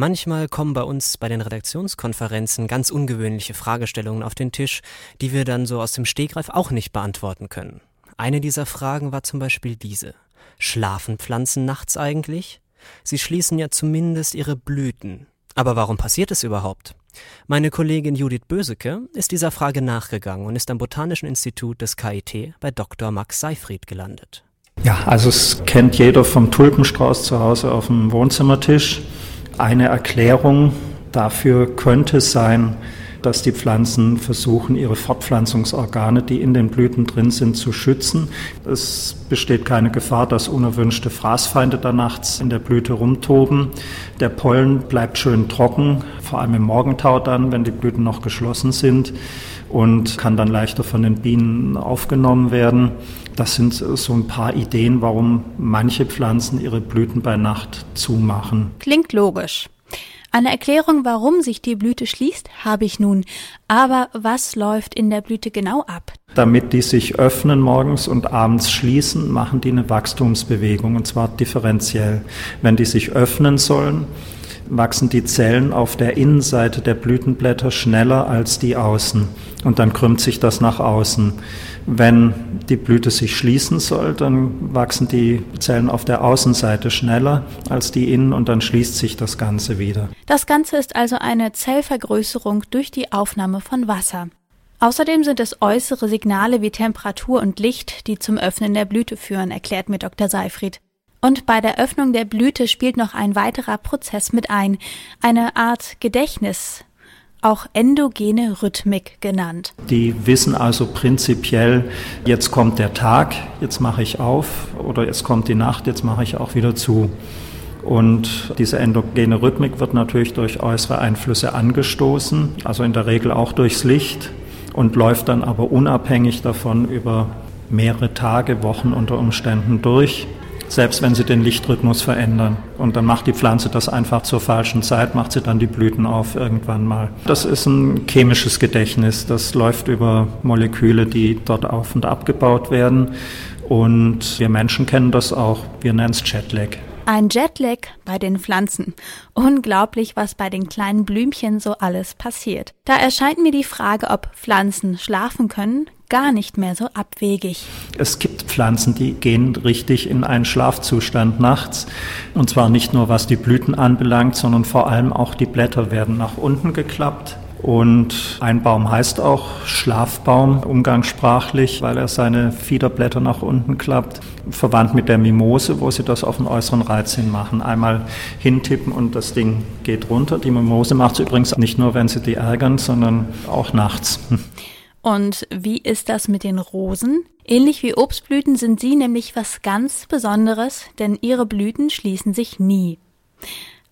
Manchmal kommen bei uns bei den Redaktionskonferenzen ganz ungewöhnliche Fragestellungen auf den Tisch, die wir dann so aus dem Stegreif auch nicht beantworten können. Eine dieser Fragen war zum Beispiel diese. Schlafen Pflanzen nachts eigentlich? Sie schließen ja zumindest ihre Blüten. Aber warum passiert es überhaupt? Meine Kollegin Judith Böseke ist dieser Frage nachgegangen und ist am Botanischen Institut des KIT bei Dr. Max Seifried gelandet. Ja, also es kennt jeder vom Tulpenstrauß zu Hause auf dem Wohnzimmertisch. Eine Erklärung dafür könnte sein, dass die Pflanzen versuchen, ihre Fortpflanzungsorgane, die in den Blüten drin sind, zu schützen. Es besteht keine Gefahr, dass unerwünschte Fraßfeinde da nachts in der Blüte rumtoben. Der Pollen bleibt schön trocken, vor allem im Morgentau dann, wenn die Blüten noch geschlossen sind und kann dann leichter von den Bienen aufgenommen werden. Das sind so ein paar Ideen, warum manche Pflanzen ihre Blüten bei Nacht zumachen. Klingt logisch. Eine Erklärung, warum sich die Blüte schließt, habe ich nun. Aber was läuft in der Blüte genau ab? Damit die sich öffnen morgens und abends schließen, machen die eine Wachstumsbewegung und zwar differenziell. Wenn die sich öffnen sollen, wachsen die Zellen auf der Innenseite der Blütenblätter schneller als die außen und dann krümmt sich das nach außen. Wenn die Blüte sich schließen soll, dann wachsen die Zellen auf der Außenseite schneller als die innen und dann schließt sich das Ganze wieder. Das Ganze ist also eine Zellvergrößerung durch die Aufnahme von Wasser. Außerdem sind es äußere Signale wie Temperatur und Licht, die zum Öffnen der Blüte führen, erklärt mir Dr. Seifried. Und bei der Öffnung der Blüte spielt noch ein weiterer Prozess mit ein, eine Art Gedächtnis, auch endogene Rhythmik genannt. Die wissen also prinzipiell, jetzt kommt der Tag, jetzt mache ich auf oder jetzt kommt die Nacht, jetzt mache ich auch wieder zu. Und diese endogene Rhythmik wird natürlich durch äußere Einflüsse angestoßen, also in der Regel auch durchs Licht und läuft dann aber unabhängig davon über mehrere Tage, Wochen unter Umständen durch selbst wenn sie den Lichtrhythmus verändern. Und dann macht die Pflanze das einfach zur falschen Zeit, macht sie dann die Blüten auf irgendwann mal. Das ist ein chemisches Gedächtnis, das läuft über Moleküle, die dort auf und abgebaut werden. Und wir Menschen kennen das auch, wir nennen es Jetlag. Ein Jetlag bei den Pflanzen. Unglaublich, was bei den kleinen Blümchen so alles passiert. Da erscheint mir die Frage, ob Pflanzen schlafen können, gar nicht mehr so abwegig. Es gibt Pflanzen, die gehen richtig in einen Schlafzustand nachts. Und zwar nicht nur was die Blüten anbelangt, sondern vor allem auch die Blätter werden nach unten geklappt. Und ein Baum heißt auch Schlafbaum umgangssprachlich, weil er seine Fiederblätter nach unten klappt. Verwandt mit der Mimose, wo sie das auf den äußeren Reiz hin machen. Einmal hintippen und das Ding geht runter. Die Mimose macht es übrigens nicht nur, wenn sie die ärgern, sondern auch nachts. Und wie ist das mit den Rosen? Ähnlich wie Obstblüten sind sie nämlich was ganz Besonderes, denn ihre Blüten schließen sich nie.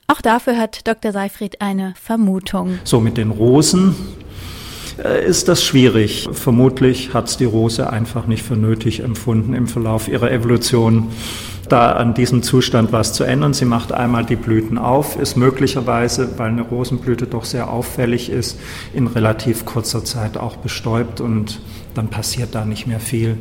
Auch dafür hat Dr. Seifried eine Vermutung. So mit den Rosen äh, ist das schwierig. Vermutlich hat es die Rose einfach nicht für nötig empfunden im Verlauf ihrer Evolution, da an diesem Zustand was zu ändern. Sie macht einmal die Blüten auf, ist möglicherweise, weil eine Rosenblüte doch sehr auffällig ist, in relativ kurzer Zeit auch bestäubt und dann passiert da nicht mehr viel.